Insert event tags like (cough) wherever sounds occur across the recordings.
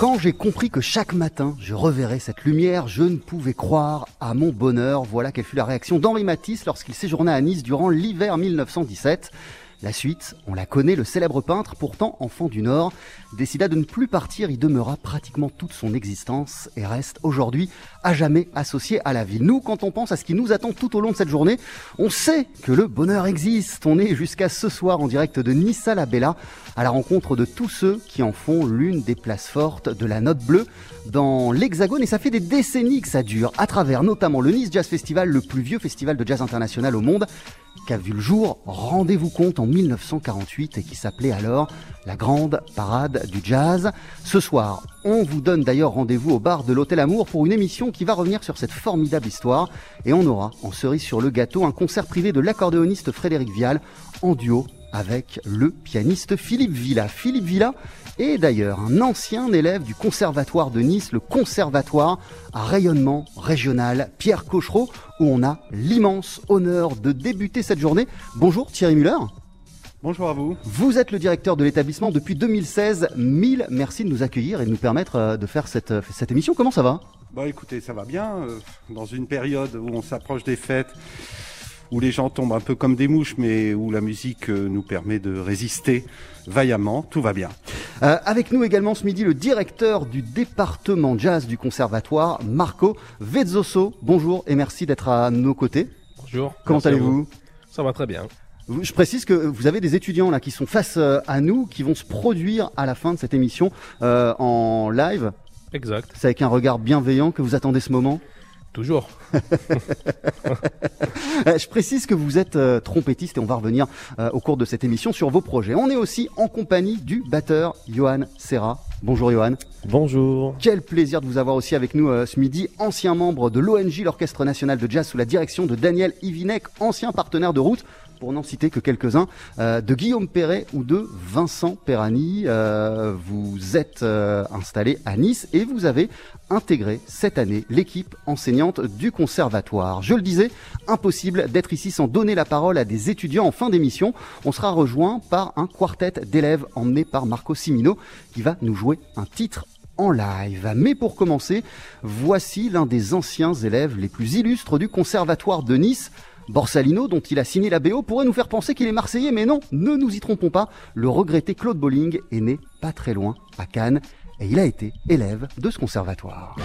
Quand j'ai compris que chaque matin je reverrais cette lumière, je ne pouvais croire à mon bonheur. Voilà quelle fut la réaction d'Henri Matisse lorsqu'il séjournait à Nice durant l'hiver 1917. La suite, on la connaît, le célèbre peintre, pourtant enfant du Nord, décida de ne plus partir, il demeura pratiquement toute son existence et reste aujourd'hui à jamais associé à la ville. Nous, quand on pense à ce qui nous attend tout au long de cette journée, on sait que le bonheur existe. On est jusqu'à ce soir en direct de Nice à la Bella, à la rencontre de tous ceux qui en font l'une des places fortes de la note bleue dans l'Hexagone et ça fait des décennies que ça dure, à travers notamment le Nice Jazz Festival, le plus vieux festival de jazz international au monde, qui a vu le jour, rendez-vous compte, en 1948 et qui s'appelait alors la Grande Parade du Jazz. Ce soir, on vous donne d'ailleurs rendez-vous au bar de l'Hôtel Amour pour une émission qui va revenir sur cette formidable histoire et on aura en cerise sur le gâteau un concert privé de l'accordéoniste Frédéric Vial en duo avec le pianiste Philippe Villa. Philippe Villa est d'ailleurs un ancien élève du Conservatoire de Nice, le Conservatoire à rayonnement régional Pierre Cochereau, où on a l'immense honneur de débuter cette journée. Bonjour Thierry Muller. Bonjour à vous. Vous êtes le directeur de l'établissement depuis 2016. Mille merci de nous accueillir et de nous permettre euh, de faire cette, cette émission. Comment ça va? Bah écoutez, ça va bien. euh, Dans une période où on s'approche des fêtes, où les gens tombent un peu comme des mouches, mais où la musique euh, nous permet de résister vaillamment, tout va bien. Euh, avec nous également ce midi le directeur du département jazz du conservatoire, Marco Vezzoso. Bonjour et merci d'être à nos côtés. Bonjour. Comment allez-vous? vous. Ça va très bien. Je précise que vous avez des étudiants là qui sont face euh, à nous, qui vont se produire à la fin de cette émission euh, en live. Exact. C'est avec un regard bienveillant que vous attendez ce moment? Toujours. (laughs) (laughs) Je précise que vous êtes euh, trompettiste et on va revenir euh, au cours de cette émission sur vos projets. On est aussi en compagnie du batteur Johan Serra. Bonjour Johan. Bonjour. Quel plaisir de vous avoir aussi avec nous euh, ce midi, ancien membre de l'ONG, l'Orchestre National de Jazz, sous la direction de Daniel Ivinek, ancien partenaire de route, pour n'en citer que quelques-uns, euh, de Guillaume Perret ou de Vincent Perrani. Euh, vous êtes euh, installé à Nice et vous avez intégré cette année l'équipe enseignante du conservatoire. Je le disais, impossible d'être ici sans donner la parole à des étudiants en fin d'émission. On sera rejoint par un quartet d'élèves emmené par Marco Simino qui va nous jouer un titre en live. Mais pour commencer, voici l'un des anciens élèves les plus illustres du conservatoire de Nice. Borsalino, dont il a signé la BO, pourrait nous faire penser qu'il est marseillais, mais non, ne nous y trompons pas. Le regretté Claude Bolling est né pas très loin, à Cannes, et il a été élève de ce conservatoire.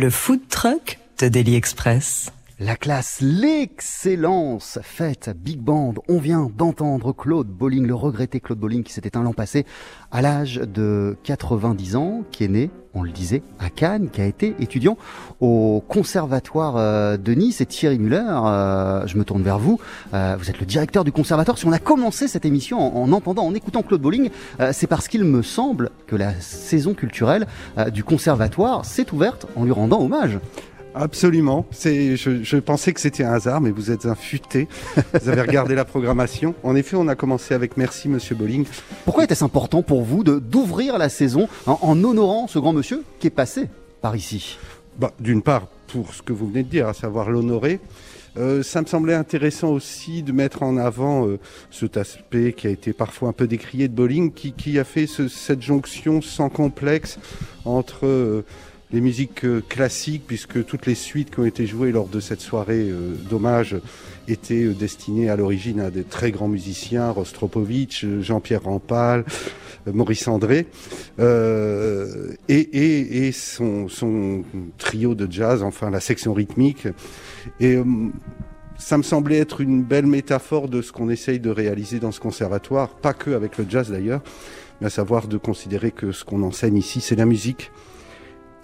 Le food truck de Daily Express. La classe, l'excellence faite Big Band. On vient d'entendre Claude Bolling, le regretté Claude Bolling qui s'est éteint l'an passé à l'âge de 90 ans, qui est né, on le disait, à Cannes, qui a été étudiant au conservatoire euh, de Nice. Et Thierry Muller, euh, je me tourne vers vous. Euh, vous êtes le directeur du conservatoire. Si on a commencé cette émission en, en entendant, en écoutant Claude Bolling, c'est parce qu'il me semble que la saison culturelle du conservatoire s'est ouverte en lui rendant hommage. Absolument. Je, pensais que c'était un hasard, mais vous êtes un futé. Vous avez regardé la programmation. En effet, on a commencé avec Merci Monsieur Bolling. Pourquoi était-ce important pour vous de d'ouvrir la saison en, honorant ce grand monsieur qui est passé par ici? Bah, d'une part, pour ce que vous venez de dire, à savoir l'honorer. Euh, ça me semblait intéressant aussi de mettre en avant euh, cet aspect qui a été parfois un peu décrié de Bolling, qui, a fait ce- cette jonction sans complexe entre euh, les musiques euh, classiques, puisque toutes les suites qui ont été jouées lors de cette soirée euh, d'hommage étaient euh, destinées à l'origine à des très grands musiciens, Rostropovitch, Jean-Pierre Rampal, Maurice André, euh, et, et, et son, son trio de jazz, enfin la section rythmique. Et ça me semblait être une belle métaphore de ce qu'on essaye de réaliser dans ce conservatoire, pas que avec le jazz d'ailleurs, mais à savoir de considérer que ce qu'on enseigne ici, c'est la musique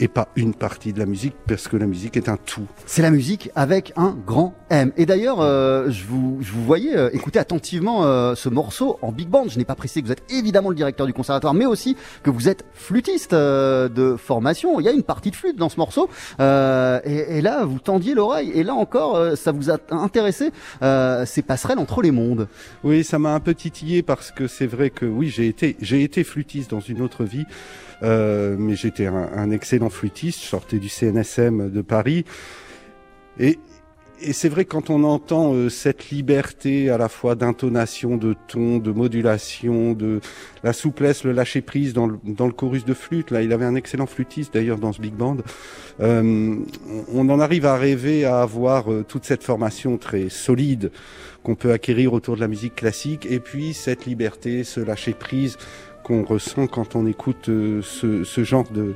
et pas une partie de la musique, parce que la musique est un tout. C'est la musique avec un grand M. Et d'ailleurs, euh, je, vous, je vous voyais euh, écouter attentivement euh, ce morceau en big band. Je n'ai pas précisé que vous êtes évidemment le directeur du conservatoire, mais aussi que vous êtes flûtiste euh, de formation. Il y a une partie de flûte dans ce morceau. Euh, et, et là, vous tendiez l'oreille. Et là encore, euh, ça vous a intéressé euh, ces passerelles entre les mondes. Oui, ça m'a un peu titillé parce que c'est vrai que oui, j'ai été, j'ai été flûtiste dans une autre vie, euh, mais j'étais un, un excellent flûtiste. Je sortais du CNSM de Paris, et, et c'est vrai quand on entend euh, cette liberté à la fois d'intonation, de ton, de modulation, de la souplesse, le lâcher prise dans le, dans le chorus de flûte. Là, il avait un excellent flûtiste d'ailleurs dans ce big band. Euh, on en arrive à rêver à avoir euh, toute cette formation très solide qu'on peut acquérir autour de la musique classique, et puis cette liberté, ce lâcher prise qu'on ressent quand on écoute euh, ce, ce genre de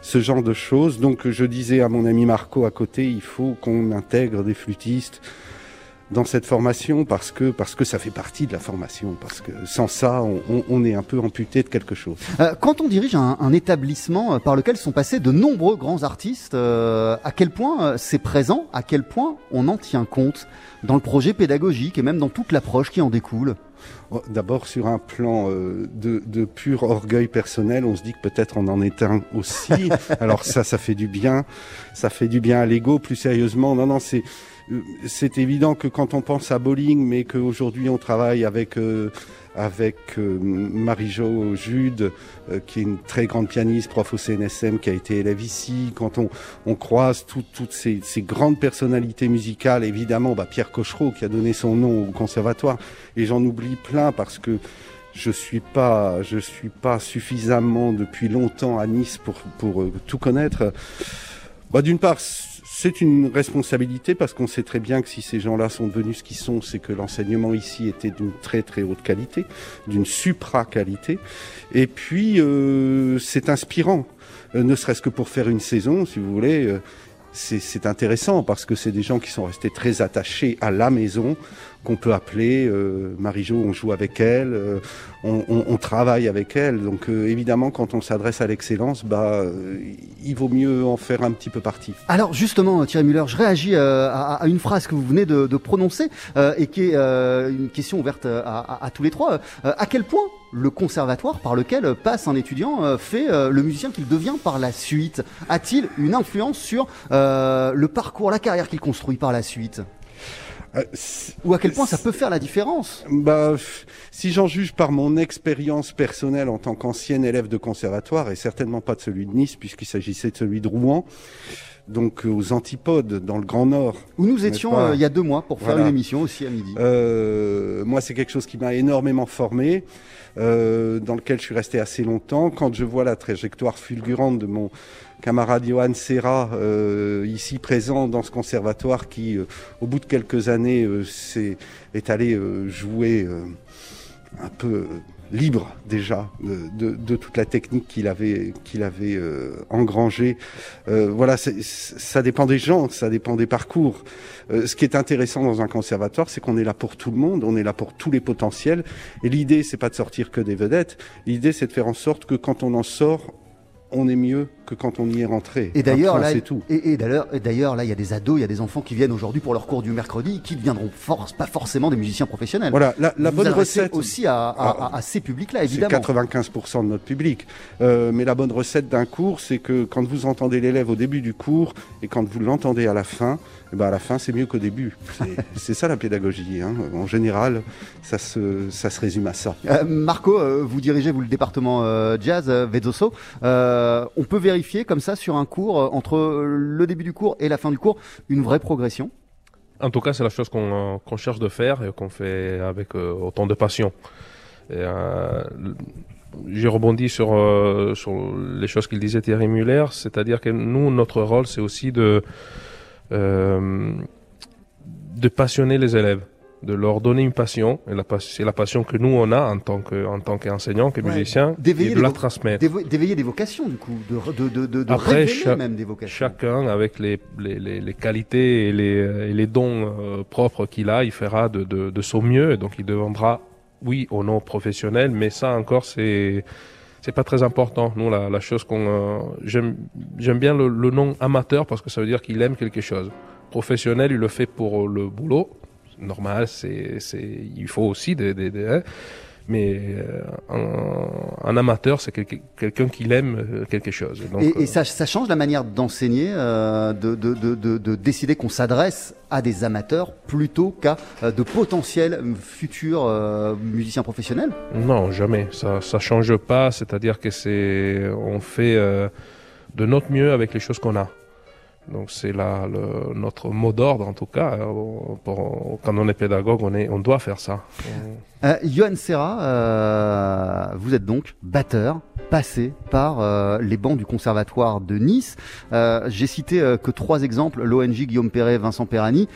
ce genre de choses. Donc je disais à mon ami Marco à côté, il faut qu'on intègre des flûtistes dans cette formation parce que parce que ça fait partie de la formation parce que sans ça on, est un peu amputé de quelque chose. Euh, quand on dirige un, un établissement euh, par lequel sont passés de nombreux grands artistes, euh, à quel point c'est présent, à quel point on en tient compte dans le projet pédagogique et même dans toute l'approche qui en découle? D'abord sur un plan euh, de, de pur orgueil personnel, on se dit que peut-être on en est un aussi. (laughs) Alors ça, ça fait du bien, ça fait du bien à l'ego. Plus sérieusement, non, non, c'est c'est évident que quand on pense à bowling, mais qu'aujourd'hui on travaille avec euh, avec euh, Marie-Jo Jude, euh, qui est une très grande pianiste, prof au CNSM, qui a été élève ici. Quand on, on croise tout- toutes ces, ces grandes personnalités musicales, évidemment, bah, Pierre Cochereau, qui a donné son nom au conservatoire, et j'en oublie plein parce que je suis pas, je suis pas suffisamment depuis longtemps à Nice pour pour euh, tout connaître. Bah, d'une part, c'est une responsabilité parce qu'on sait très bien que si ces gens-là sont devenus ce qu'ils sont, c'est que l'enseignement ici était d'une très très haute qualité, d'une supra-qualité. Et puis, euh, c'est inspirant, Euh, ne serait-ce que pour faire une saison, si vous voulez. euh, c'est c'est intéressant parce que c'est des gens qui sont restés très attachés à la maison, qu'on peut appeler euh, Marie-Jo, on joue avec elle, euh, on, on- on travaille avec elle. Donc euh, évidemment, quand on s'adresse à l'excellence, bah, euh, il vaut mieux en faire un petit peu partie. Alors justement, Thierry Muller, je réagis euh, à, à une phrase que vous venez de, de prononcer euh, et qui est une question ouverte à, à- à tous les trois. À quel point le conservatoire par lequel passe un étudiant fait le musicien qu'il devient par la suite? A-t-il une influence sur le parcours, la carrière qu'il construit par la suite? Euh, Ou à quel point ça peut faire la différence Bah, si j'en juge par mon expérience personnelle en tant qu'ancien élève de conservatoire, et certainement pas de celui de Nice, puisqu'il s'agissait de celui de Rouen, donc euh, aux antipodes, dans le Grand Nord. Où nous étions pas- euh, il y a deux mois pour faire Voilà. une émission aussi à midi. Euh, moi, c'est quelque chose qui m'a énormément formé, euh, dans lequel je suis resté assez longtemps. Quand je vois la trajectoire fulgurante de mon camarade Johan Serra, ici présent dans ce conservatoire, qui, au bout de quelques années, est allé jouer un peu libre déjà de, de, de toute la technique qu'il avait, qu'il avait euh, engrangée. Euh, voilà, ça dépend des gens, ça dépend des parcours. Euh, ce qui est intéressant dans un conservatoire, c'est qu'on est là pour tout le monde, on est là pour tous les potentiels. Et l'idée, c'est pas de sortir que des vedettes. L'idée, c'est de faire en sorte que quand on en sort, on est mieux que quand on y est rentré. Et d'ailleurs, là, c'est tout. Et, et d'ailleurs, là, il y a des ados, il y a des enfants qui viennent aujourd'hui pour leur cours du mercredi, qui ne viendront force, pas forcément des musiciens professionnels. Voilà, la, la Vous bonne recette aussi à, à, à- à ces publics-là, C'est évidemment. 95% de notre public. Euh, mais la bonne recette d'un cours, c'est que quand vous entendez l'élève au début du cours et quand vous l'entendez à la fin, eh ben à la fin, c'est mieux qu'au début. C'est- (laughs) ça la pédagogie. hein. En général, ça se, ça se résume à ça. Euh, Marco, euh, vous dirigez vous le département jazz euh, Vezzoso. Euh, on peut vérifier comme ça sur un cours euh, entre le début du cours et la fin du cours une vraie progression? En tout cas, c'est la chose qu'on euh, cherche de faire et qu'on fait avec euh, autant de passion. Euh, J'ai rebondi sur, euh, les choses qu'il disait Thierry Muller, c'est-à-dire que nous, notre rôle, c'est aussi euh, de passionner les élèves, de leur donner une passion, et la c'est la passion que nous, on a en tant que- en tant qu'enseignant, que Ouais. musicien, D'éveiller et de la transmettre. D'éveiller des vocations, du coup, de, de, de, de, de Après, révéler même des vocations. Chacun, avec les, les, les, les qualités et les, et les dons euh, propres qu'il a, il fera de, de, de son mieux. Et donc, il deviendra, oui, au nom professionnel, mais ça encore, c'est c'est pas très important. Nous, la, la chose qu'on euh, j'aime j'aime bien le, le nom amateur parce que ça veut dire qu'il aime quelque chose. Professionnel, il le fait pour le boulot. Normal, c'est il faut aussi des, des, des- hein. mais euh, un, un amateur, c'est quelqu'un quelqu'un qui aime euh, quelque chose. Donc, Et, euh, et ça, ça change la manière d'enseigner, euh, de, de, de, de, de décider qu'on s'adresse à des amateurs plutôt qu'à euh, de potentiels euh, futurs euh, musiciens professionnels? Non, jamais. Ça, ça change pas. C'est-à-dire que c'est, on fait euh, de notre mieux avec les choses qu'on a. Donc c'est là notre mot d'ordre en tout cas. Pour- quand on est pédagogue, on est, on doit faire ça. Euh, Johan Serra, euh, vous êtes donc batteur, passé par euh, les bancs du conservatoire de Nice. Euh, J'ai cité que trois exemples, l'ONG Guillaume Perret, Vincent Perrani,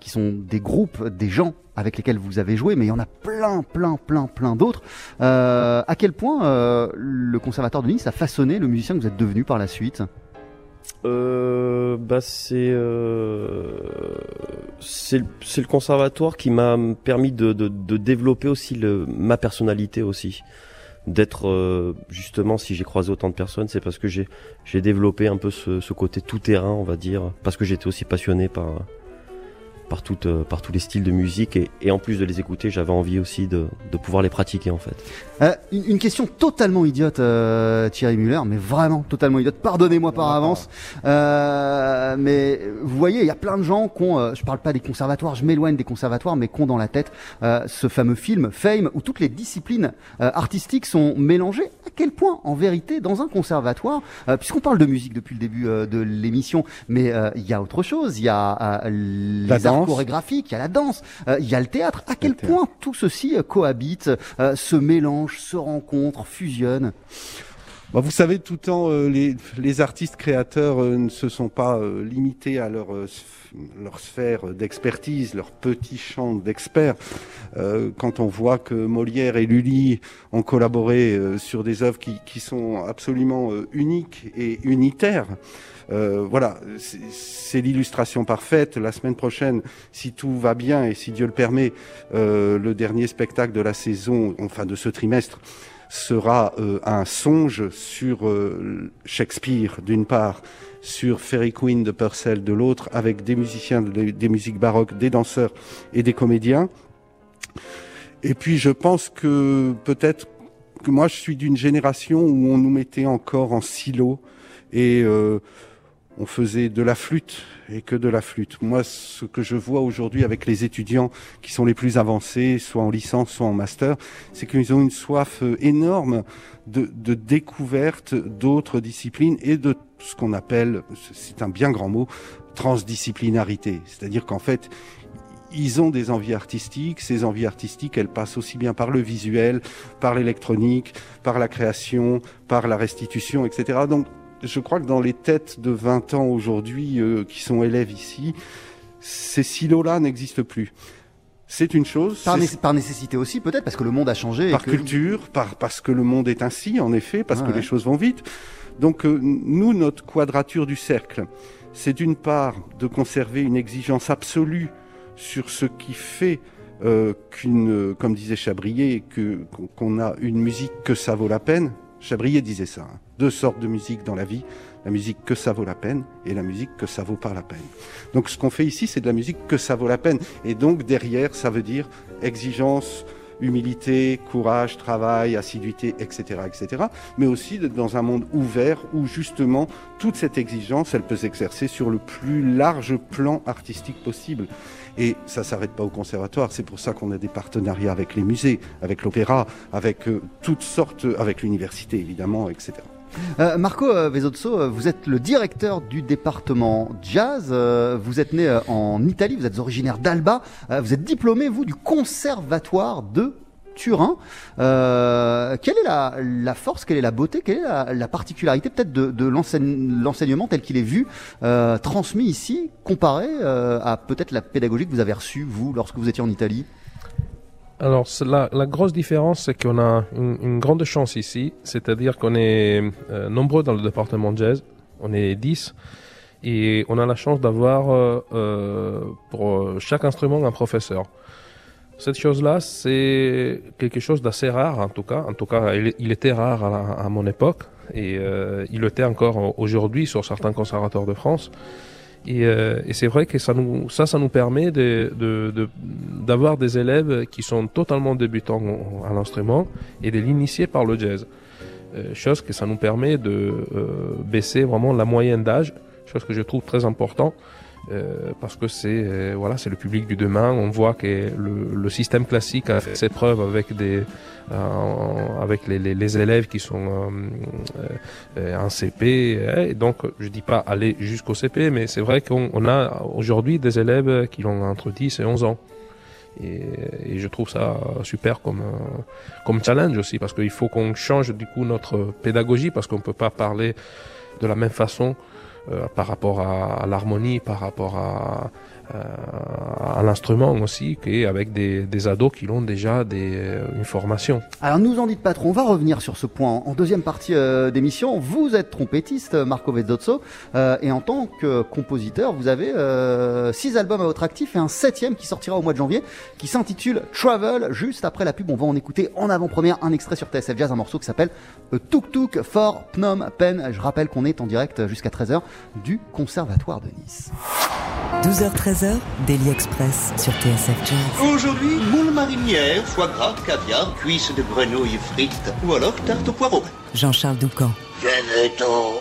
qui sont des groupes, des gens avec lesquels vous avez joué, mais il y en a plein, plein, plein, plein d'autres. À quel point le conservatoire de Nice a façonné le musicien que vous êtes devenu par la suite? Euh, bah c'est euh, c'est le- conservatoire qui m'a permis de, de, de développer aussi le, ma personnalité aussi. D'être euh, justement si j'ai croisé autant de personnes c'est parce que j'ai j'ai développé un peu ce, ce côté tout terrain on va dire. Parce que j'étais aussi passionné par par toutes euh, par tous les styles de musique et, et en plus de les écouter j'avais envie aussi de, de pouvoir les pratiquer en fait Euh, une, une question totalement idiote, euh, Thierry Muller, mais vraiment totalement idiote. Pardonnez-moi par avance. Euh, mais vous voyez, il y a plein de gens qui ont, euh, je parle pas des conservatoires, je m'éloigne des conservatoires, mais qui ont dans la tête euh, ce fameux film Fame où toutes les disciplines euh, artistiques sont mélangées. À quel point, en vérité, dans un conservatoire, euh, puisqu'on parle de musique depuis le début euh, de l'émission, mais euh, il y a autre chose. Il y a euh, les arts danse. chorégraphiques, il y a la danse, euh, il y a le théâtre. À quel théâtre. point tout ceci euh, cohabite, euh, se mélange, se rencontre, fusionne. Bah, vous savez, tout le temps, euh, les, les artistes créateurs euh, ne se sont pas euh, limités à leur, sphère d'expertise, leur petit champ d'experts. Quand on voit que Molière et Lully ont collaboré sur des œuvres qui, qui sont absolument uniques et unitaires, euh, voilà, c'est- l'illustration parfaite. La semaine prochaine, si tout va bien et si Dieu le permet, euh, le dernier spectacle de la saison, enfin de ce trimestre, sera euh, un songe sur euh, Shakespeare d'une part, sur Fairy Queen de Purcell de l'autre, avec des musiciens, des, des musiques baroques, des danseurs et des comédiens. Et puis je pense que peut-être que moi je suis d'une génération où on nous mettait encore en silo et euh, on faisait de la flûte et que de la flûte. Moi, ce que je vois aujourd'hui avec les étudiants qui sont les plus avancés, soit en licence, soit en master, c'est qu'ils ont une soif euh, énorme de, de découverte d'autres disciplines et de ce qu'on appelle, c'est un bien grand mot, transdisciplinarité. C'est-à-dire qu'en fait, ils ont des envies artistiques. Ces envies artistiques, elles passent aussi bien par le visuel, par l'électronique, par la création, par la restitution, etc. Donc, je crois que dans les têtes de 20 ans aujourd'hui euh, qui sont élèves ici, ces silos-là n'existent plus. c'est une chose. Par, c'est- né- par nécessité aussi, peut-être, parce que le monde a changé. et par que- culture, par parce que le monde est ainsi, en effet, parce que ouais. les choses vont vite. Donc euh, nous, notre quadrature du cercle, c'est d'une part de conserver une exigence absolue sur ce qui fait euh, qu'une, comme disait Chabrier, qu'on a une musique que ça vaut la peine. Chabrier disait ça. hein. Deux sortes de musique dans la vie la musique que ça vaut la peine et la musique que ça vaut pas la peine. Donc ce qu'on fait ici, c'est de la musique que ça vaut la peine. Et donc derrière, ça veut dire exigence, humilité, courage, travail, assiduité, etc., etc. Mais aussi dans un monde ouvert où justement toute cette exigence, elle peut s'exercer sur le plus large plan artistique possible. Et ça s'arrête pas au conservatoire. C'est pour ça qu'on a des partenariats avec les musées, avec l'opéra, avec euh, toutes sortes, avec l'université évidemment, etc. Euh, Marco euh, Vesozzo, vous êtes le directeur du département jazz. vous êtes né en Italie, vous êtes originaire d'Alba. vous êtes diplômé, vous, du conservatoire de Turin. Euh, quelle est la, force, quelle est la beauté, quelle est la, la particularité peut-être de, de l'enseigne- l'enseignement tel qu'il est vu, euh, transmis ici, comparé euh, à peut-être la pédagogie que vous avez reçue, vous, lorsque vous étiez en Italie? Alors, la, grosse différence, c'est qu'on a une, grande chance ici, c'est-à-dire qu'on est euh, nombreux dans le département de jazz, on est 10, et on a la chance d'avoir pour chaque instrument un professeur. Cette chose-là, c'est quelque chose d'assez rare, en tout cas. En tout cas, il, était rare à, mon époque, et euh, il l'était encore aujourd'hui sur certains conservatoires de France. Et, euh, et c'est vrai que ça nous, ça, ça nous permet de, de, de- d'avoir des élèves qui sont totalement débutants à l'instrument et de l'initier par le jazz. Euh, chose que ça nous permet de euh, baisser vraiment la moyenne d'âge, chose que je trouve très important. Euh, parce que c'est euh, voilà c'est le public du demain. On voit que le, le système classique a fait ses preuves avec des euh, avec les, les, les élèves qui sont euh, en CP et donc je dis pas aller jusqu'au CP mais c'est vrai qu'on on a aujourd'hui des élèves qui ont entre 10 et 11 ans. Et, et je trouve ça super comme comme challenge aussi parce qu'il faut qu'on change du coup notre pédagogie parce qu'on peut pas parler de la même façon par rapport à, à l'harmonie, par rapport à, à, à l'instrument aussi, qu'avec des, des ados qui ont déjà des, euh, une formation. Alors nous en dites pas trop, on va revenir sur ce point en deuxième partie euh, d'émission. Vous êtes trompettiste, Marco Vezzozzo, euh, et en tant que compositeur, vous avez euh, six albums à votre actif et un septième qui sortira au mois de janvier, qui s'intitule Travel. Juste après la pub, on va en écouter en avant-première un extrait sur TSF Jazz, un morceau qui s'appelle euh, Tuk Tuk for Phnom Penh. Je rappelle qu'on est en direct jusqu'à 13h du Conservatoire de Nice. 12h-13h, Daily Express sur TSF Jazz. Aujourd'hui, moule marinière, foie gras, caviar, cuisses de grenouille frites ou alors tarte au poireau. Jean-Charles Doucan. Venez-t'en.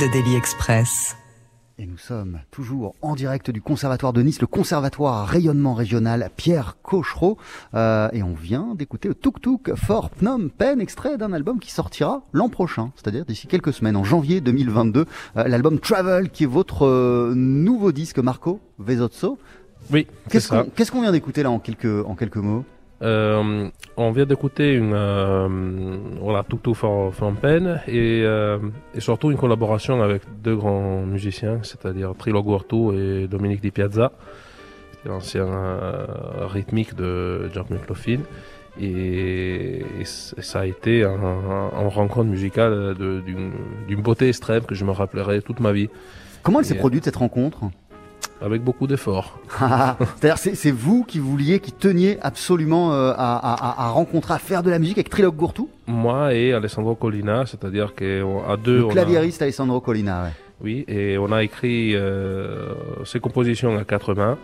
De Daily Express. Et nous sommes toujours en direct du Conservatoire de Nice, le Conservatoire à rayonnement régional Pierre Cochereau. Euh, et on vient d'écouter le Tuk Tuk for Phnom Penh, extrait d'un album qui sortira l'an prochain, c'est-à-dire d'ici quelques semaines, en janvier 2022. Euh, L'album Travel, qui est votre euh, nouveau disque, Marco Vesozzo. Oui, Qu'est-ce qu'on qu'est-ce qu'on vient d'écouter là en quelques, en quelques mots? Euh, on vient d'écouter une euh, voilà Tuk Tuk for Phnom Penh et, euh, et surtout une collaboration avec deux grands musiciens, c'est-à-dire Trilo Guartu et Dominique Di Piazza, l'ancien euh, rythmique de Jack McLaughlin. Et, ça a été un, un- une rencontre musicale d'une beauté extrême que je me rappellerai toute ma vie. Comment elle s'est euh, produite cette rencontre? Avec beaucoup d'efforts. (laughs) C'est-à-dire c'est vous qui vouliez, qui teniez absolument euh, à, à- à rencontrer, à faire de la musique avec Trilog Gourtou? Moi et Alessandro Collina, c'est-à-dire qu'à deux, Le on a- claviériste Alessandro Colina, ouais. Oui, et on a écrit euh, ces compositions à quatre mains.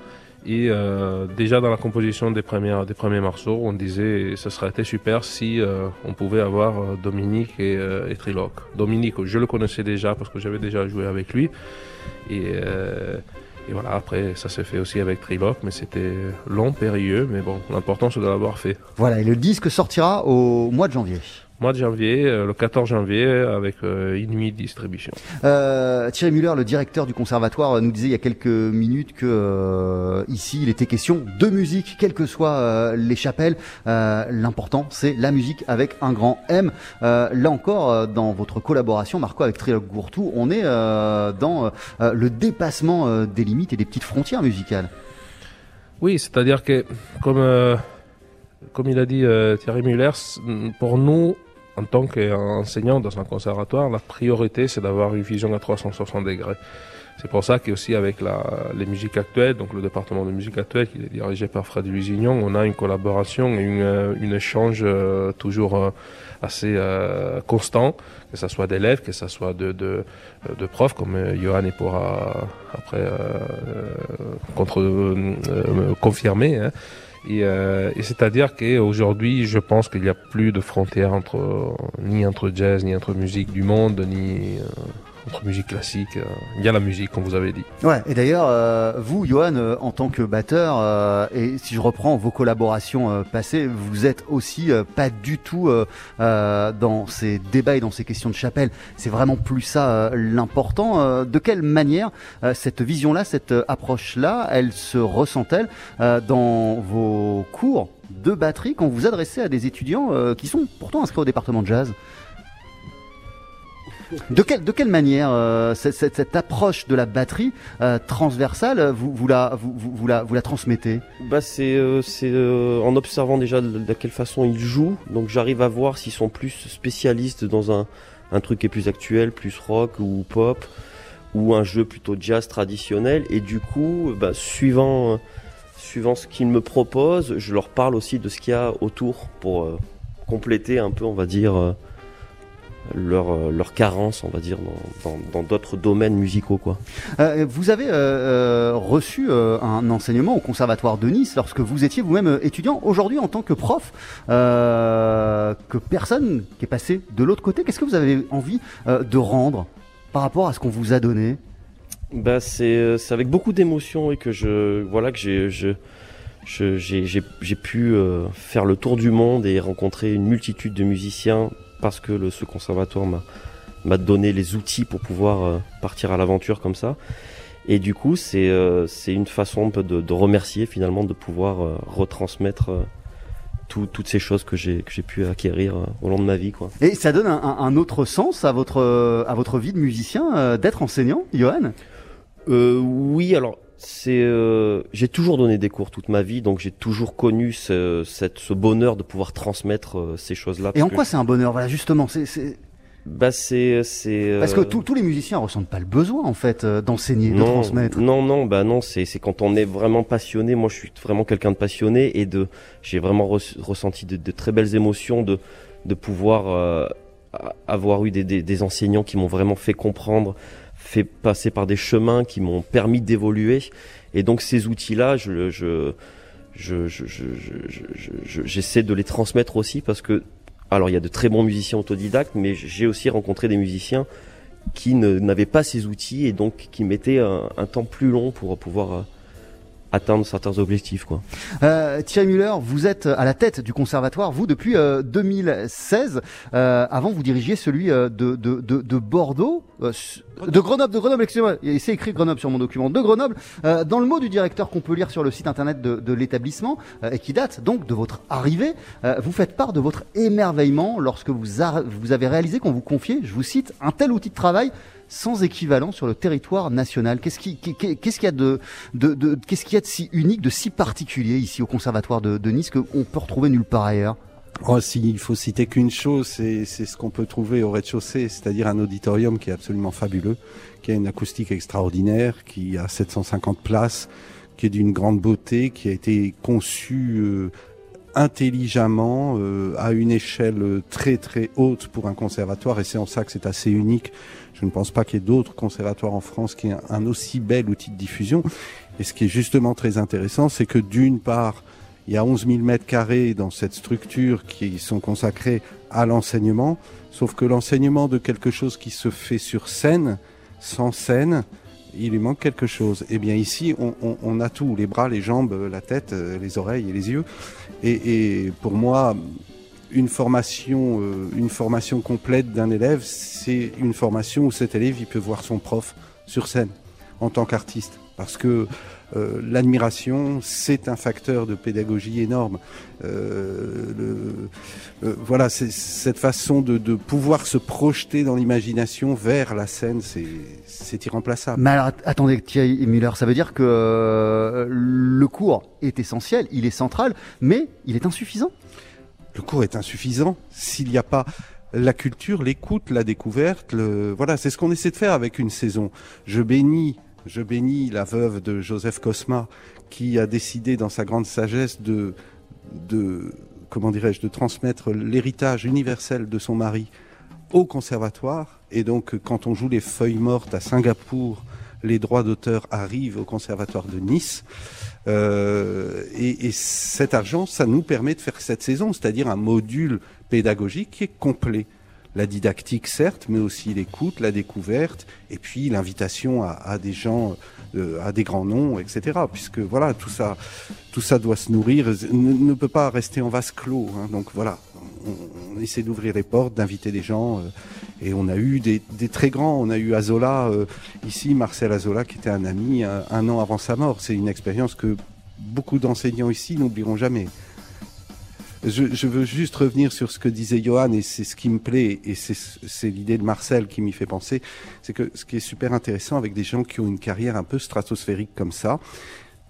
Et euh, déjà dans la composition des, premières, des premiers morceaux, on disait ce serait été super si euh, on pouvait avoir Dominique et, euh, et Triloc. Dominique, je le connaissais déjà parce que j'avais déjà joué avec lui. Et, et voilà, après ça s'est fait aussi avec Triloc, mais c'était long, périlleux. Mais bon, l'important c'est de l'avoir fait. Voilà, et le disque sortira au mois de janvier. Mois de janvier, euh, le 14 janvier, avec euh, une nuit de distribution. Euh, Thierry Muller, le directeur du conservatoire, nous disait il y a quelques minutes que ici il était question de musique, quelles que soient les chapelles. L'important, c'est la musique avec un grand M. Là encore, dans votre collaboration, Marco, avec Trilogue Gourtou, on est dans le dépassement des limites et des petites frontières musicales. Oui, c'est-à-dire que, comme, euh, comme il a dit euh, Thierry Muller, pour nous, en tant qu'enseignants dans un conservatoire, la priorité, c'est d'avoir une vision à 360 degrés. C'est pour ça qu'aussi avec la, les musiques actuelles, donc le département de musique actuelle qui est dirigé par Fred Lusignon, on a une collaboration et une, euh, une échange euh, toujours euh, assez constant, que ce soit d'élèves, que ce soit de, de, de profs, comme Johan pourra après contre, confirmer. hein. Et, euh, et c'est-à-dire qu'aujourd'hui, je pense qu'il n'y a plus de frontières entre ni entre jazz, ni entre musique du monde, ni euh, entre musique classique. euh. Il y a la musique, comme vous avez dit. Ouais, et d'ailleurs, euh, vous, Johan, euh, en tant que batteur, et si je reprends vos collaborations passées, vous êtes aussi pas du tout dans ces débats et dans ces questions de chapelle. C'est vraiment plus ça l'important. De quelle manière cette vision-là, cette approche-là, elle se ressent-elle dans vos cours de batterie quand vous vous adressez à des étudiants qui sont pourtant inscrits au département de jazz? De quelle, manière euh, cette, approche de la batterie euh, transversale, vous, vous, la, transmettez? Bah c'est euh, euh, en observant déjà de, quelle façon ils jouent, donc j'arrive à voir s'ils sont plus spécialistes dans un, truc qui est plus actuel, plus rock ou pop, ou un jeu plutôt jazz traditionnel, et du coup, bah, suivant euh, suivant ce qu'ils me proposent, je leur parle aussi de ce qu'il y a autour pour euh, compléter un peu, on va dire, euh, leur euh, leur carence, on va dire, dans dans- dans d'autres domaines musicaux quoi. Euh, Vous avez euh, reçu euh, un enseignement au Conservatoire de Nice lorsque vous étiez vous-même étudiant. Aujourd'hui, en tant que prof, que personne qui est passé de l'autre côté, qu'est-ce que vous avez envie de rendre par rapport à ce qu'on vous a donné? Bah c'est avec beaucoup d'émotion et que je voilà que j'ai je j'ai pu euh, faire le tour du monde et rencontrer une multitude de musiciens parce que le, ce conservatoire m'a m'a donné les outils pour pouvoir euh, partir à l'aventure comme ça. Et du coup, c'est euh, c'est une façon de, de remercier finalement de pouvoir euh, retransmettre euh, tout- toutes ces choses que j'ai que j'ai pu acquérir euh, au long de ma vie quoi. Et ça donne un, autre sens à votre, à votre vie de musicien euh, d'être enseignant, Johan? Euh, oui, alors c'est, euh, j'ai toujours donné des cours toute ma vie, donc j'ai toujours connu ce, cette, ce bonheur de pouvoir transmettre euh, ces choses-là. Et en quoi c'est un bonheur? Voilà, justement, c'est... Bah c'est, c'est. Parce que euh, tous les musiciens ressentent pas le besoin en fait euh, d'enseigner, de transmettre. Non, non, bah non, c'est c'est quand on est vraiment passionné. Moi, je suis vraiment quelqu'un de passionné et de, j'ai vraiment re- ressenti de, de très belles émotions de de pouvoir euh, avoir eu des, des, des enseignants qui m'ont vraiment fait comprendre, fait passer par des chemins qui m'ont permis d'évoluer. Et donc ces outils-là, je je je je je- je- je- je- j'essaie de les transmettre aussi parce que alors il y a de très bons musiciens autodidactes, mais j'ai aussi rencontré des musiciens qui n'avaient pas ces outils et donc qui mettaient un, temps plus long pour pouvoir euh, atteindre certains objectifs. Quoi. Euh, Thierry Muller, vous êtes à la tête du conservatoire, vous depuis euh, 2016. Euh, avant, vous dirigiez celui euh, de, de, de, de Bordeaux, euh, de Grenoble, de Grenoble, excusez-moi, c'est écrit Grenoble sur mon document, de Grenoble. Euh, dans le mot du directeur qu'on peut lire sur le site internet de, l'établissement euh, et qui date donc de votre arrivée, euh, vous faites part de votre émerveillement lorsque vous, vous avez réalisé qu'on vous confiait, je vous cite, un tel outil de travail sans équivalent sur le territoire national. Qu'est-ce qu'il y a de si unique, de si particulier ici au conservatoire de, de Nice qu'on peut retrouver nulle part ailleurs? Oh, s'il faut citer qu'une chose, c'est ce qu'on peut trouver au rez-de-chaussée, c'est-à-dire un auditorium qui est absolument fabuleux, qui a une acoustique extraordinaire, qui a 750 places, qui est d'une grande beauté, qui a été conçu euh, intelligemment, euh, à une échelle euh, très très haute pour un conservatoire, et c'est en ça que c'est assez unique. Je ne pense pas qu'il y ait d'autres conservatoires en France qui aient un aussi bel outil de diffusion. Et ce qui est justement très intéressant, c'est que d'une part, il y a 11 000 mètres carrés dans cette structure qui sont consacrés à l'enseignement, sauf que l'enseignement de quelque chose qui se fait sur scène, sans scène, il lui manque quelque chose. Eh bien ici, on, a tout, les bras, les jambes, la tête, euh, les oreilles et les yeux. Et, et pour moi, une formation, euh, une formation complète d'un élève, c'est une formation où cet élève il peut voir son prof sur scène en tant qu'artiste, parce que euh, l'admiration, c'est un facteur de pédagogie énorme. Euh, le, euh, voilà, c'est cette façon de, de, pouvoir se projeter dans l'imagination vers la scène, c'est irremplaçable. Mais alors, attendez, Thierry Müller, ça veut dire que le cours est essentiel, il est central, mais il est insuffisant Le cours est insuffisant s'il n'y a pas la culture, l'écoute, la découverte. Le... Voilà, c'est ce qu'on essaie de faire avec une saison. Je bénis je bénis la veuve de Joseph Cosma qui a décidé dans sa grande sagesse de, comment dirais-je, de transmettre l'héritage universel de son mari au conservatoire. Et donc, quand on joue les feuilles mortes à Singapour, les droits d'auteur arrivent au conservatoire de Nice. Euh, et, et, cet argent, ça nous permet de faire cette saison, c'est-à-dire un module pédagogique qui est complet la didactique certes, mais aussi l'écoute, la découverte, et puis l'invitation à, des gens, euh, à des grands noms, etc. Puisque voilà, tout ça, tout ça doit se nourrir, ne, peut pas rester en vase clos. Hein. Donc voilà, on, essaie d'ouvrir les portes, d'inviter des gens, euh, et on a eu des, très grands. On a eu Azola euh, ici, Marcel Azola, qui était un ami un an avant sa mort. C'est une expérience que beaucoup d'enseignants ici n'oublieront jamais. Je, je, veux juste revenir sur ce que disait Johan, et c'est ce qui me plaît, et c'est l'idée de Marcel qui m'y fait penser, c'est que ce qui est super intéressant avec des gens qui ont une carrière un peu stratosphérique comme ça,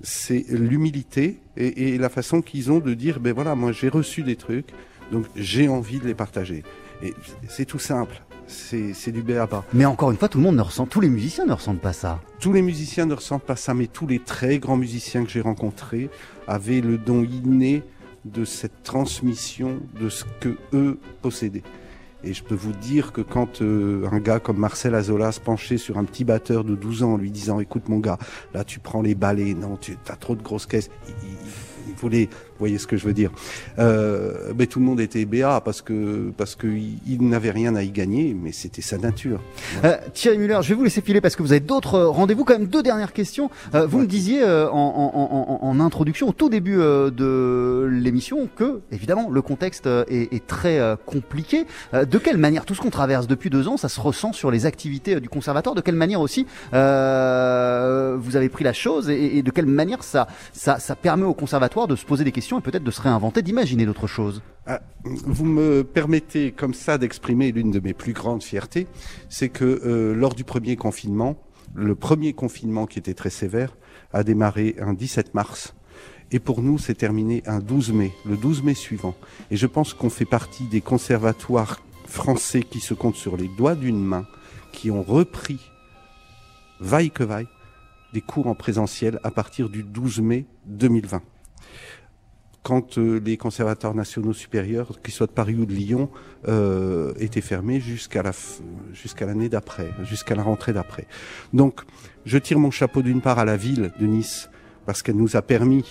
c'est l'humilité et, et, la façon qu'ils ont de dire, ben voilà, moi j'ai reçu des trucs, donc j'ai envie de les partager. Et c'est tout simple. C'est du béaba. Mais encore une fois, tout le monde ne ressent, tous les musiciens ne ressentent pas ça. Tous les musiciens ne ressentent pas ça, mais tous les très grands musiciens que j'ai rencontrés avaient le don inné de cette transmission de ce que eux possédaient. Et je peux vous dire que quand euh, un gars comme Marcel Azola se penchait sur un petit batteur de 12 ans en lui disant écoute mon gars, là tu prends les balais, non tu as trop de grosses caisses, il, il, il voulait, vous voyez ce que je veux dire, euh, mais tout le monde était béat parce que parce que il, il n'avait rien à y gagner, mais c'était sa nature. Euh, Thierry Muller, je vais vous laisser filer parce que vous avez d'autres rendez-vous. Quand même deux dernières questions. Euh, vous ouais. me disiez euh, en, en, en, en, introduction, au tout début euh, de l'émission, que évidemment le contexte est, est très compliqué. de quelle manière tout ce qu'on traverse depuis deux ans, ça se ressent sur les activités du conservatoire? De quelle manière aussi vous avez pris la chose et, et de quelle manière ça, ça, ça permet au conservatoire de se poser des questions et peut-être de se réinventer, d'imaginer d'autres choses ah, Vous me permettez comme ça d'exprimer l'une de mes plus grandes fiertés, c'est que euh, lors du premier confinement, le premier confinement qui était très sévère a démarré un 17 mars. Et pour nous, c'est terminé un 12 mai, le 12 mai suivant. Et je pense qu'on fait partie des conservatoires français qui se comptent sur les doigts d'une main, qui ont repris, vaille que vaille, des cours en présentiel à partir du 12 mai 2020 quand euh, les conservatoires nationaux supérieurs, qu'ils soient de Paris ou de Lyon, euh, étaient fermés jusqu'à la jusqu'à l'année d'après, jusqu'à la rentrée d'après. Donc, je tire mon chapeau d'une part à la ville de Nice parce qu'elle nous a permis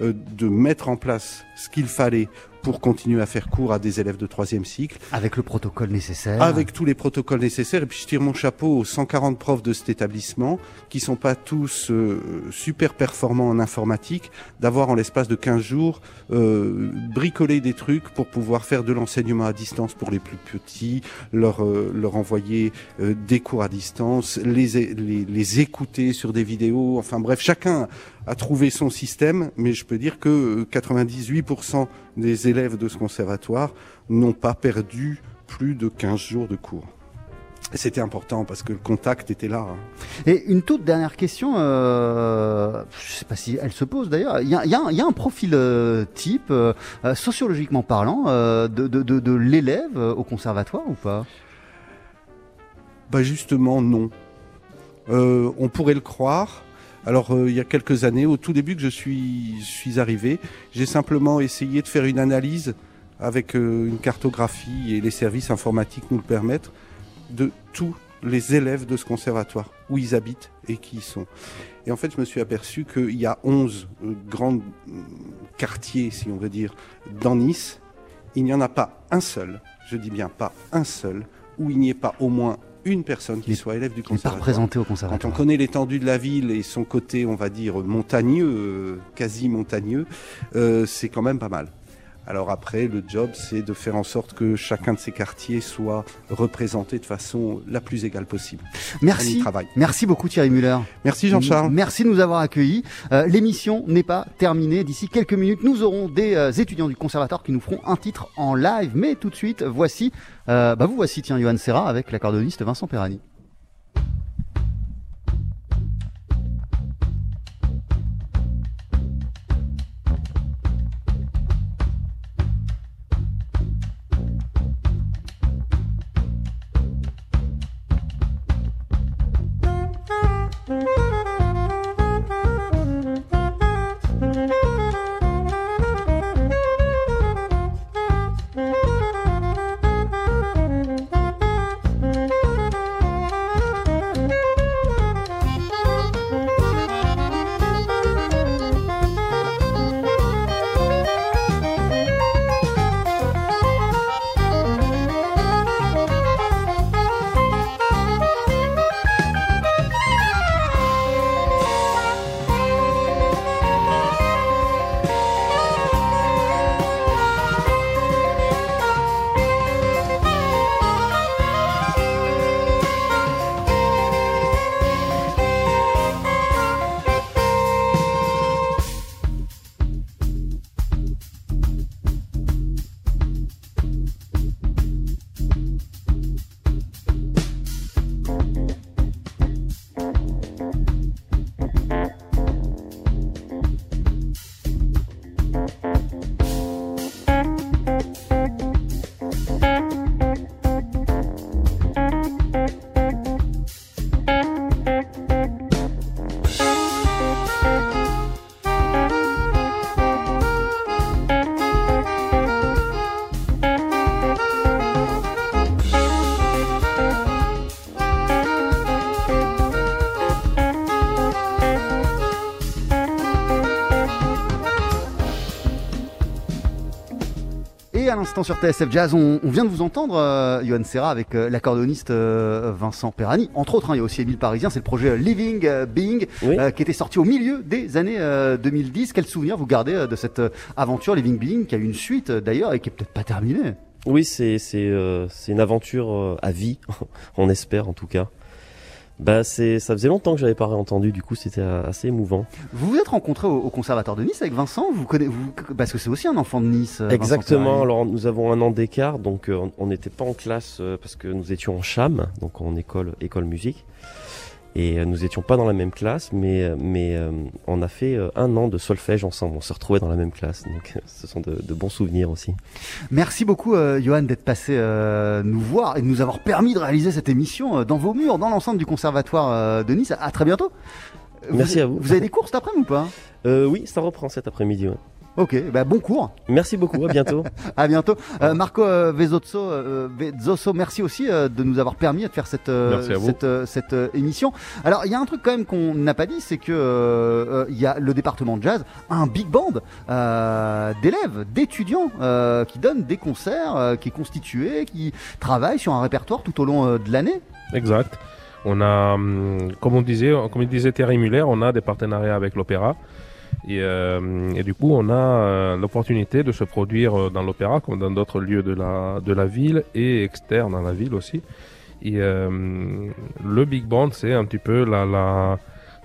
euh, de mettre en place ce qu'il fallait pour continuer à faire cours à des élèves de troisième cycle. Avec le protocole nécessaire. Avec tous les protocoles nécessaires. Et puis je tire mon chapeau aux 140 profs de cet établissement, qui sont pas tous euh, super performants en informatique, d'avoir en l'espace de 15 jours euh, bricolé des trucs pour pouvoir faire de l'enseignement à distance pour les plus petits, leur, euh, leur envoyer euh, des cours à distance, les, les, les écouter sur des vidéos. Enfin bref, chacun a trouvé son système, mais je peux dire que 98% des élèves de ce conservatoire n'ont pas perdu plus de 15 jours de cours. C'était important parce que le contact était là. Et une toute dernière question, euh, je ne sais pas si elle se pose d'ailleurs. Il y a, y, a y a, un profil euh, type, euh, sociologiquement parlant, euh, de, de, de, de l'élève au conservatoire ou pas? Bah Justement, non. Euh, on pourrait le croire. Alors, euh, il y a quelques années, au tout début que je suis, arrivé, j'ai simplement essayé de faire une analyse avec euh, une cartographie et les services informatiques nous le permettent de tous les élèves de ce conservatoire, où ils habitent et qui y sont. Et en fait, je me suis aperçu qu'il y a 11 euh, grands quartiers, si on veut dire, dans Nice. Il n'y en a pas un seul, je dis bien pas un seul, où il n'y ait pas au moins une personne qui soit élève du conservatoire. Pas représenté au conservatoire. Quand on connaît l'étendue de la ville et son côté, on va dire, montagneux, euh, quasi montagneux, euh, c'est quand même pas mal. Alors après, le job, c'est de faire en sorte que chacun de ces quartiers soit représenté de façon la plus égale possible. Merci. travaille. Merci beaucoup Thierry Muller. Merci Jean-Charles. Merci de nous avoir accueillis. Euh, L'émission n'est pas terminée. D'ici quelques minutes, nous aurons des euh, étudiants du conservatoire qui nous feront un titre en live. Mais tout de suite, voici, euh, bah vous voici, tiens, Johan Serra avec l'accordoniste Vincent Perrani. L'instant sur TSF Jazz, on, on vient de vous entendre, euh, Johan Serra, avec euh, l'accordoniste euh, Vincent Perrani. Entre autres, hein, il y a aussi Émile Parisien, c'est le projet euh, Living euh, Being, Oui. qui était sorti au milieu des années euh, 2010. Quel souvenir vous gardez de cette aventure Living Being, qui a eu une suite d'ailleurs et qui est peut-être pas terminée? Oui, c'est une aventure à vie, (laughs) on espère en tout cas. Bah c'est ça faisait longtemps que j'avais pas réentendu, du coup c'était assez émouvant. Vous vous êtes rencontré au, au conservatoire de Nice avec Vincent vous connaissez, vous, Parce que c'est aussi un enfant de Nice. euh, Exactement. Alors nous avons un an d'écart, donc euh, on n'était pas en classe euh, parce que nous étions en CHAM, donc en école école musique, et euh, nous étions pas dans la même classe, mais euh, mais euh, on a fait un an de solfège ensemble. On s'est retrouvés dans la même classe, donc (laughs) ce sont de, de bons souvenirs aussi. Merci beaucoup, Johan, d'être passé nous voir et de nous avoir permis de réaliser cette émission dans vos murs, dans l'enceinte du conservatoire de Nice. À très bientôt. Merci à vous. Vous avez des cours cet après-midi ou pas? Euh, oui, ça reprend cet après-midi. ouais. Ok, bah bon cours. Merci beaucoup. À bientôt. (laughs) À bientôt. Euh, Marco euh, Vezzoso, euh, Vezzoso, merci aussi euh, de nous avoir permis de faire cette euh, euh, euh, émission. Alors il y a un truc quand même qu'on n'a pas dit, c'est que euh, euh, il y a le département de jazz, un big band euh, d'élèves, d'étudiants euh, qui donnent des concerts, euh, qui est constitué, qui travaillent sur un répertoire tout au long euh, de l'année. Exact. On a, hum, comme on disait, comme il disait Thierry Muller, on a des partenariats avec l'opéra. Et, euh, et du coup, on a euh, l'opportunité de se produire euh, dans l'opéra comme dans d'autres lieux de la, de la ville et externes dans la ville aussi. Et le Big Band, c'est un petit peu la, la,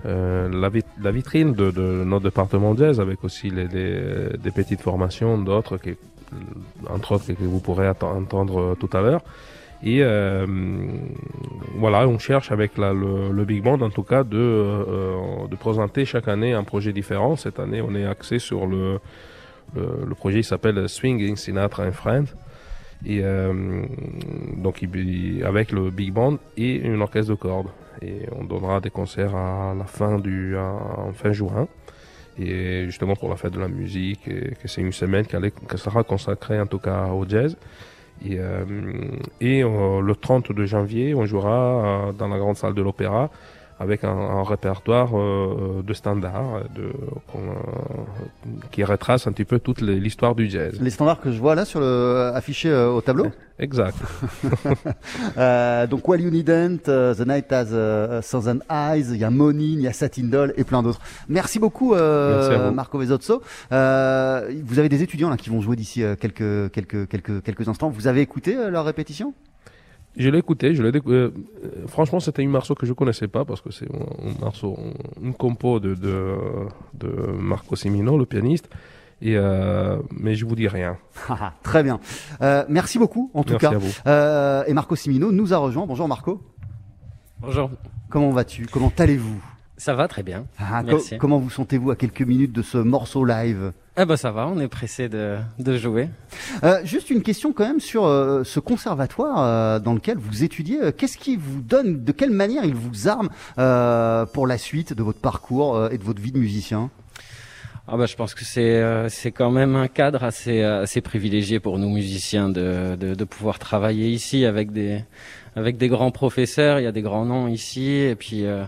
euh, la, vit- la vitrine de, de notre département jazz avec aussi les, les- des petites formations d'autres, entre autres, que vous pourrez entendre tout à l'heure. Et euh, voilà, on cherche avec le, Big Band en tout cas de, euh, de présenter chaque année un projet différent. Cette année, on est axé sur le, le, projet, il s'appelle Swinging Sinatra and Friends. Et euh, donc avec le Big Band et une orchestre de cordes. Et on donnera des concerts à la fin du, en fin juin. Et justement pour la fête de la musique, et que c'est une semaine qui, qui sera consacrée en tout cas au jazz. Et, euh, euh, le 30 de janvier, on jouera euh, dans la grande salle de l'opéra avec un, un répertoire euh, de standards de, qu'on, euh, qui retrace un petit peu toute l'histoire du jazz. Les standards que je vois là sur le affiché euh, au tableau? Exact. (laughs) Euh, donc While You Needn't, euh, The Night Has euh, Thousand Eyes, il y a Monin, il y a Satin Doll et plein d'autres. Merci beaucoup euh, Merci. Marco Vezozzo. Euh, vous avez des étudiants là qui vont jouer d'ici euh, quelques quelques quelques quelques instants. Vous avez écouté euh, leur répétition? Je l'ai écouté, je l'ai décou- euh, franchement, c'était un morceau que je connaissais pas parce que c'est un, un morceau, une compo de, de, de Marco Simino, le pianiste. Et euh, mais je vous dis rien. Haha, Très bien. Euh, merci beaucoup en tout Merci cas. à vous. Euh, et Marco Simino nous a rejoint. Bonjour Marco. Bonjour. Comment vas-tu? Comment allez-vous? Ça va très bien. Ah, co- Merci. Comment vous sentez-vous à quelques minutes de ce morceau live? Eh ben ça va, on est pressé de, de jouer. Euh, juste une question quand même sur euh, ce conservatoire euh, dans lequel vous étudiez. Euh, Qu'est-ce qui vous donne, de quelle manière il vous arme euh, pour la suite de votre parcours euh, et de votre vie de musicien? Ah bah, je pense que c'est euh, c'est quand même un cadre assez assez privilégié pour nous musiciens de, de de pouvoir travailler ici avec des avec des grands professeurs. Il y a des grands noms ici et puis euh,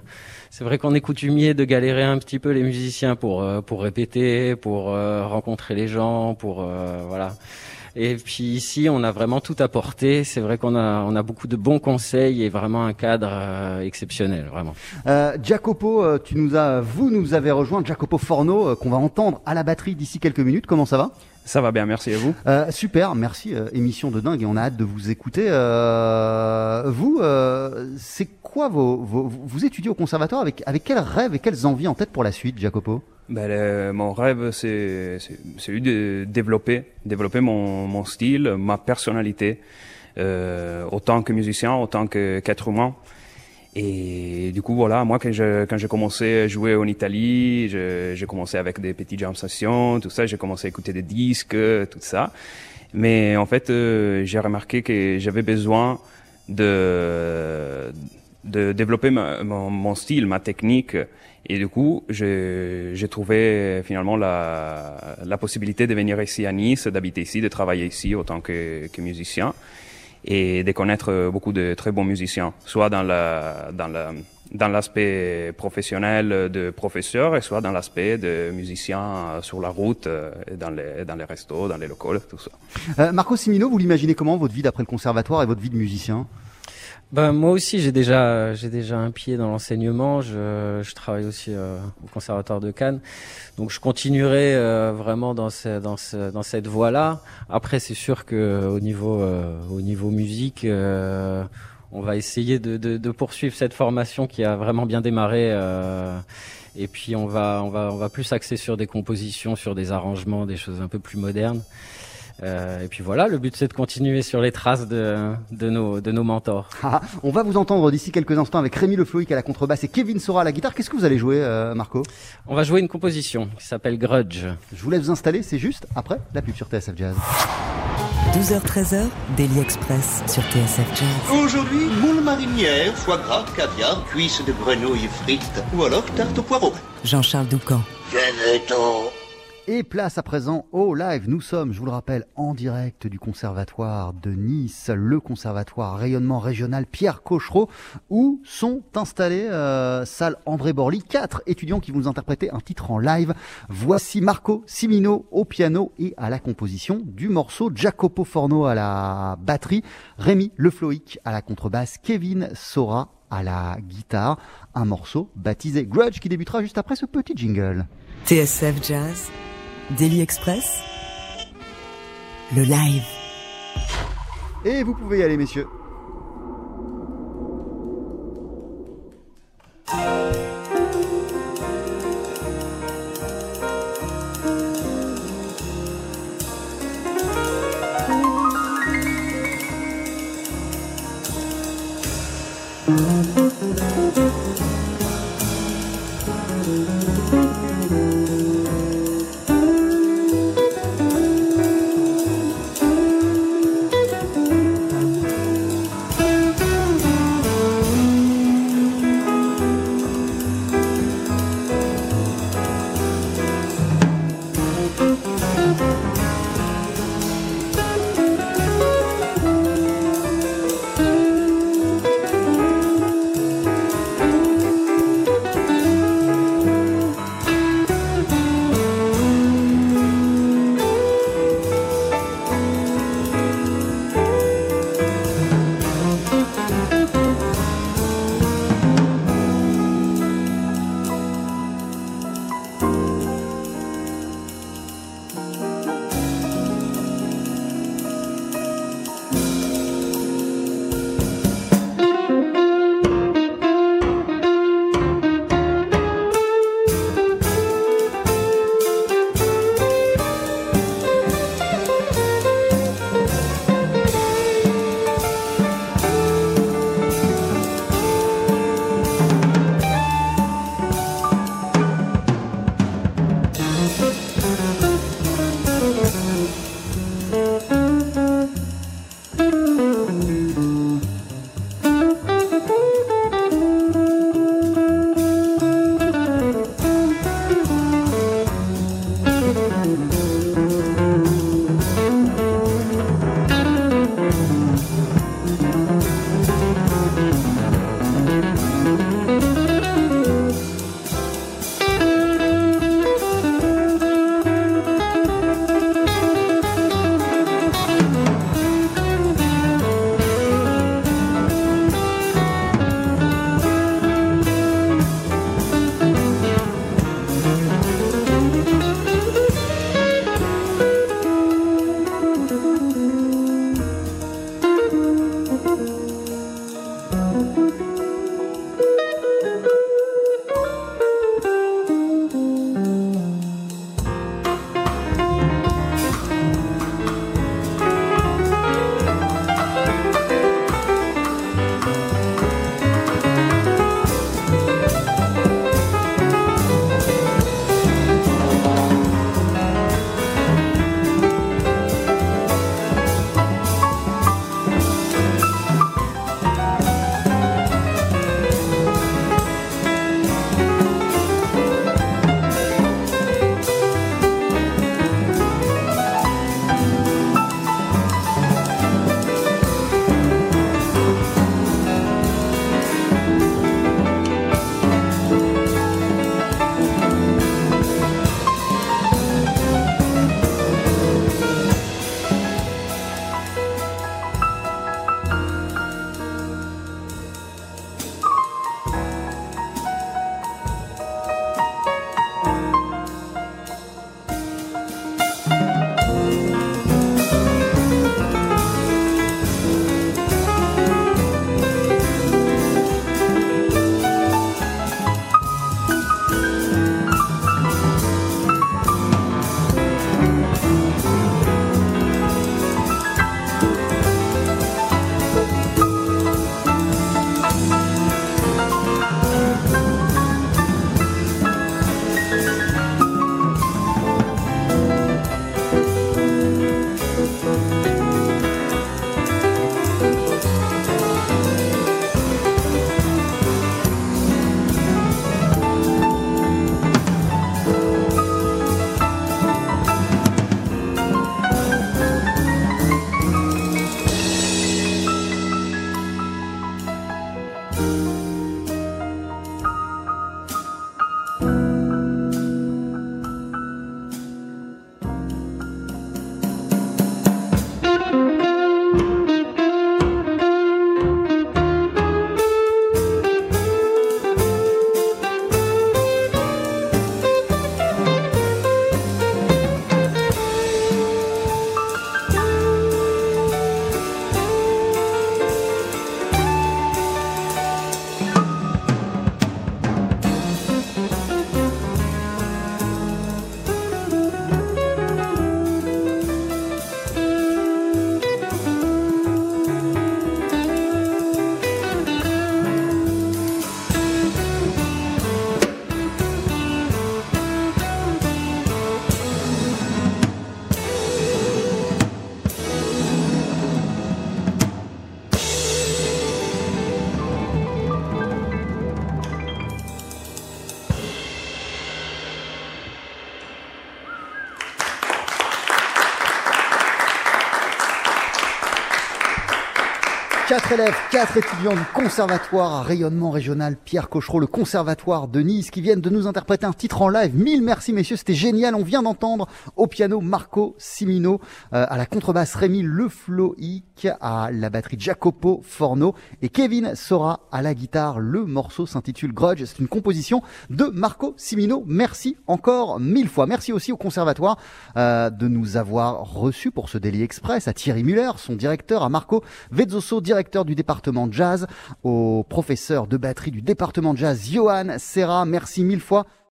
c'est vrai qu'on est coutumier de galérer un petit peu les musiciens pour euh, pour répéter, pour euh, rencontrer les gens, pour euh, voilà. Et puis ici, on a vraiment tout apporté. C'est vrai qu'on a on a beaucoup de bons conseils et vraiment un cadre euh, exceptionnel, vraiment. euh, Jacopo, tu nous as, vous nous avez rejoint, Jacopo Forno, qu'on va entendre à la batterie d'ici quelques minutes. Comment ça va? Ça va bien, merci à vous. Euh, super, merci. euh, émission de dingue et on a hâte de vous écouter. Euh, vous, euh, c'est quoi vos, vos, vous étudiez au conservatoire avec avec quels rêves et quelles envies en tête pour la suite, Jacopo? Ben, le- mon rêve, c'est c'est- c'est eu de développer, développer mon, mon style, ma personnalité, euh, autant que musicien, autant que qu'être humain. Et du coup, voilà, moi, quand je- quand j'ai commencé à jouer en Italie, j'ai commencé avec des petits jam sessions, tout ça, j'ai commencé à écouter des disques, tout ça. Mais en fait, euh, j'ai remarqué que j'avais besoin de, de développer mon, style, ma technique. Et du coup, j'ai j'ai trouvé finalement la, la possibilité de venir ici à Nice, d'habiter ici, de travailler ici autant que, que musicien et de connaître beaucoup de très bons musiciens, soit dans la dans la dans l'aspect professionnel de professeur et soit dans l'aspect de musicien sur la route, euh, dans les dans restos, dans les locaux, tout ça. Euh, Marco Simino, vous l'imaginez comment votre vie d'après le conservatoire et votre vie de musicien? Ben moi aussi j'ai déjà j'ai déjà un pied dans l'enseignement. Je, je travaille aussi euh, au conservatoire de Cannes, donc je continuerai euh, vraiment dans ce, dans ce, dans cette voie-là. Après c'est sûr que au niveau euh, au niveau musique, on va essayer de, de, de poursuivre cette formation qui a vraiment bien démarré. et puis on va on va on va plus axer sur des compositions, sur des arrangements, des choses un peu plus modernes. Euh, et puis voilà, le but c'est de continuer sur les traces de, de, nos, de nos mentors. Ah, On va vous entendre d'ici quelques instants avec Rémi Le Floïc à la contrebasse et Kevin Sora à la guitare. Qu'est-ce que vous allez jouer, euh, Marco? On va jouer une composition qui s'appelle Grudge. Je vous laisse vous installer, c'est juste après la pub sur TSF Jazz. 12h-13h, Daily Express sur TSF Jazz. Aujourd'hui, moule marinière, foie gras, caviar, cuisses de grenouille frites ou alors tarte au poireau. Jean-Charles Doucan. Et place à présent au live. Nous sommes, je vous le rappelle, en direct du conservatoire de Nice, le conservatoire rayonnement régional Pierre Cochereau, où sont installés, euh, salle André Borly, quatre étudiants qui vont nous interpréter un titre en live. Voici Marco Simino au piano et à la composition du morceau, Jacopo Forno à la batterie, Rémi Lefloïc à la contrebasse, Kevin Sora à la guitare, un morceau baptisé Grudge qui débutera juste après ce petit jingle. TSF Jazz. Daily Express, le live. Et vous pouvez y aller, messieurs. Quatre élèves, quatre étudiants du conservatoire à rayonnement régional Pierre Cochereau, le conservatoire de Nice, qui viennent de nous interpréter un titre en live. Mille merci messieurs, c'était génial. On vient d'entendre au piano Marco Simino, euh, à la contrebasse Rémi Lefloic, à la batterie Jacopo Forno et Kevin Sora à la guitare. Le morceau s'intitule Grudge. C'est une composition de Marco Simino. Merci encore mille fois. Merci aussi au conservatoire euh, de nous avoir reçus pour ce Daily Express, à Thierry Muller, son directeur, à Marco Vezzoso, directeur du département jazz, au professeur de batterie du département jazz Johan Serra. Merci mille fois.